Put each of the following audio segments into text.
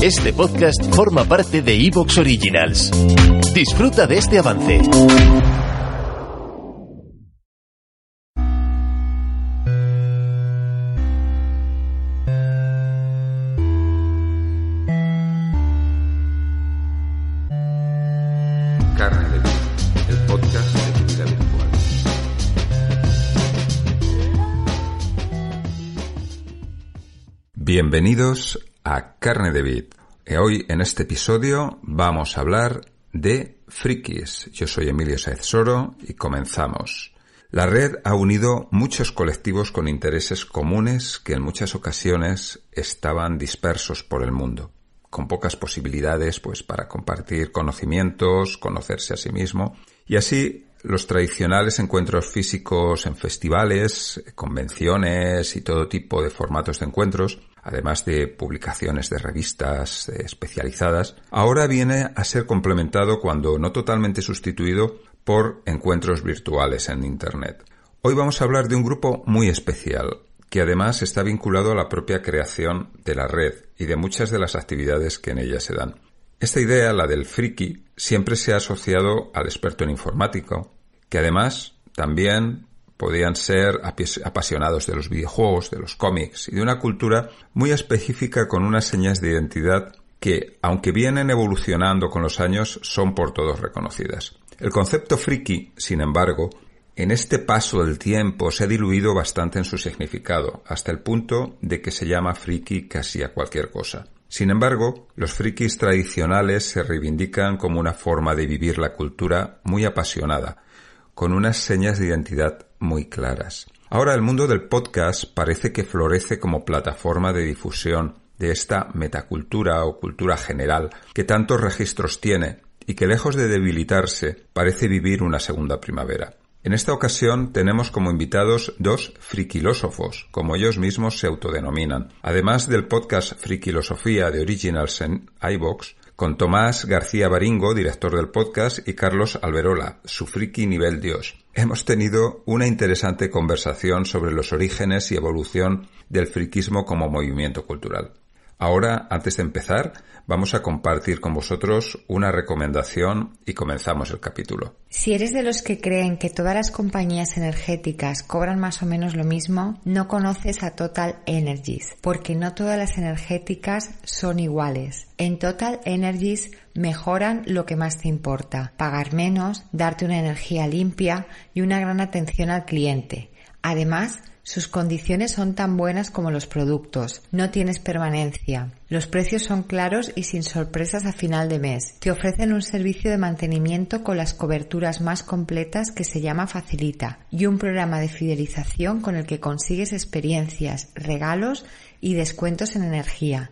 Este podcast forma parte de Evox Originals. Disfruta de este avance. Carne de Vida, el podcast de tu vida virtual. Bienvenidos a Carne de Vid. Hoy en este episodio vamos a hablar de frikis. Yo soy Emilio Saez Soro y comenzamos. La red ha unido muchos colectivos con intereses comunes que en muchas ocasiones estaban dispersos por el mundo, con pocas posibilidades pues para compartir conocimientos, conocerse a sí mismo y así los tradicionales encuentros físicos en festivales, convenciones y todo tipo de formatos de encuentros, además de publicaciones de revistas eh, especializadas, ahora viene a ser complementado cuando no totalmente sustituido por encuentros virtuales en Internet. Hoy vamos a hablar de un grupo muy especial, que además está vinculado a la propia creación de la red y de muchas de las actividades que en ella se dan. Esta idea, la del friki, siempre se ha asociado al experto en informático, que además también podían ser apasionados de los videojuegos, de los cómics y de una cultura muy específica con unas señas de identidad que, aunque vienen evolucionando con los años, son por todos reconocidas. El concepto friki, sin embargo, en este paso del tiempo se ha diluido bastante en su significado, hasta el punto de que se llama friki casi a cualquier cosa. Sin embargo, los frikis tradicionales se reivindican como una forma de vivir la cultura muy apasionada, con unas señas de identidad muy claras. Ahora el mundo del podcast parece que florece como plataforma de difusión de esta metacultura o cultura general que tantos registros tiene y que lejos de debilitarse parece vivir una segunda primavera. En esta ocasión tenemos como invitados dos friquilósofos, como ellos mismos se autodenominan, además del podcast Friquilosofía de Originals en iVox, con Tomás García Baringo, director del podcast, y Carlos Alberola, su friki nivel Dios. Hemos tenido una interesante conversación sobre los orígenes y evolución del friquismo como movimiento cultural. Ahora, antes de empezar, vamos a compartir con vosotros una recomendación y comenzamos el capítulo. Si eres de los que creen que todas las compañías energéticas cobran más o menos lo mismo, no conoces a Total Energies, porque no todas las energéticas son iguales. En Total Energies mejoran lo que más te importa, pagar menos, darte una energía limpia y una gran atención al cliente. Además, sus condiciones son tan buenas como los productos. No tienes permanencia. Los precios son claros y sin sorpresas a final de mes. Te ofrecen un servicio de mantenimiento con las coberturas más completas que se llama Facilita y un programa de fidelización con el que consigues experiencias, regalos y descuentos en energía.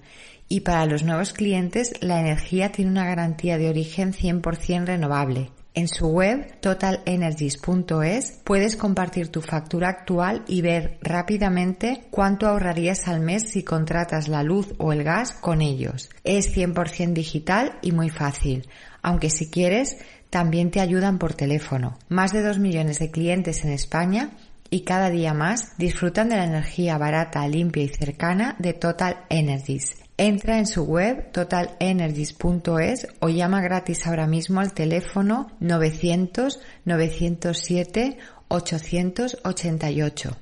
Y para los nuevos clientes, la energía tiene una garantía de origen 100% renovable. En su web totalenergies.es puedes compartir tu factura actual y ver rápidamente cuánto ahorrarías al mes si contratas la luz o el gas con ellos. Es 100% digital y muy fácil, aunque si quieres también te ayudan por teléfono. Más de 2 millones de clientes en España y cada día más disfrutan de la energía barata, limpia y cercana de Total Energies. Entra en su web totalenergies.es o llama gratis ahora mismo al teléfono 900 907 888.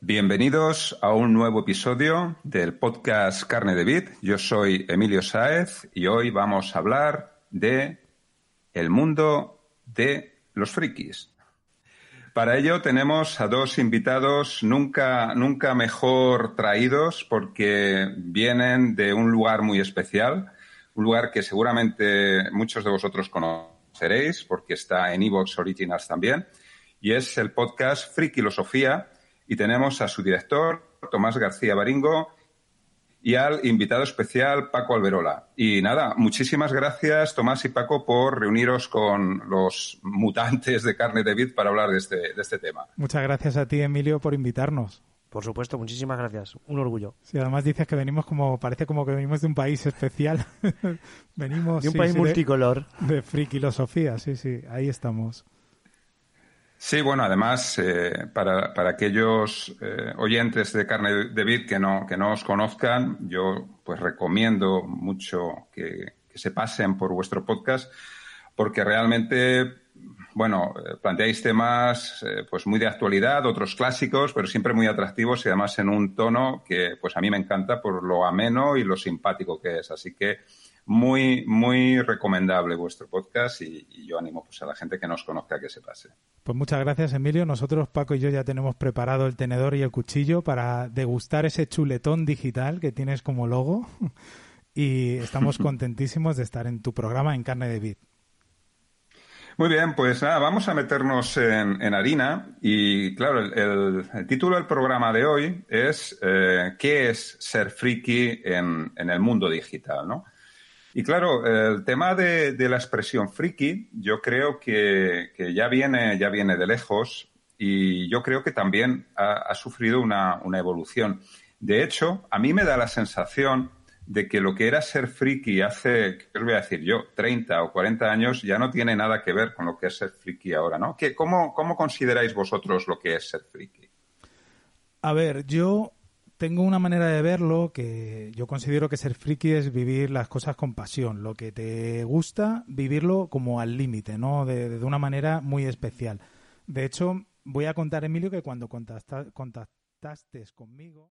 Bienvenidos a un nuevo episodio del podcast Carne de Vid. Yo soy Emilio Sáez y hoy vamos a hablar de el mundo de los frikis. Para ello tenemos a dos invitados nunca, nunca mejor traídos porque vienen de un lugar muy especial, un lugar que seguramente muchos de vosotros conoceréis porque está en Evox Originals también, y es el podcast Frikilosofía y tenemos a su director, Tomás García Baringo, y al invitado especial Paco Alberola. Y nada, muchísimas gracias Tomás y Paco por reuniros con los mutantes de carne de vid para hablar de este, de este tema. Muchas gracias a ti, Emilio, por invitarnos. Por supuesto, muchísimas gracias. Un orgullo. Sí, además dices que venimos como, parece como que venimos de un país especial. venimos de un sí, país sí, multicolor. De, de frikilosofía, sí, sí, ahí estamos. Sí, bueno, además, eh, para, para, aquellos eh, oyentes de carne de vid que no, que no os conozcan, yo pues recomiendo mucho que, se pasen por vuestro podcast porque realmente, bueno, eh, planteáis temas pues muy de actualidad, otros clásicos, pero siempre muy atractivos y además en un tono que pues a mí me encanta por lo ameno y lo simpático que es. Así que muy, muy recomendable vuestro podcast y, yo animo pues, a la gente que nos conozca que se pase. Pues muchas gracias, Emilio. Nosotros, Paco y yo, ya tenemos preparado el tenedor y el cuchillo para degustar ese chuletón digital que tienes como logo y estamos contentísimos de estar en tu programa en carne de vid. Muy bien, pues nada, vamos a meternos en, harina y claro, el, título del programa de hoy es eh, ¿qué es ser friki en, en el mundo digital? ¿no? Y claro, el tema de, la expresión friki, yo creo que, ya, viene, ya viene de lejos y yo creo que también ha, sufrido una, evolución. De hecho, a mí me da la sensación de que lo que era ser friki hace, ¿qué os voy a decir yo? 30 o 40 años ya no tiene nada que ver con lo que es ser friki ahora, ¿no? ¿Qué, cómo, ¿Cómo consideráis vosotros lo que es ser friki? A ver, yo tengo una manera de verlo que yo considero que ser friki es vivir las cosas con pasión. Lo que te gusta, vivirlo como al límite, ¿no? De, de, una manera muy especial. De hecho, voy a contar, Emilio, que cuando contactaste conmigo.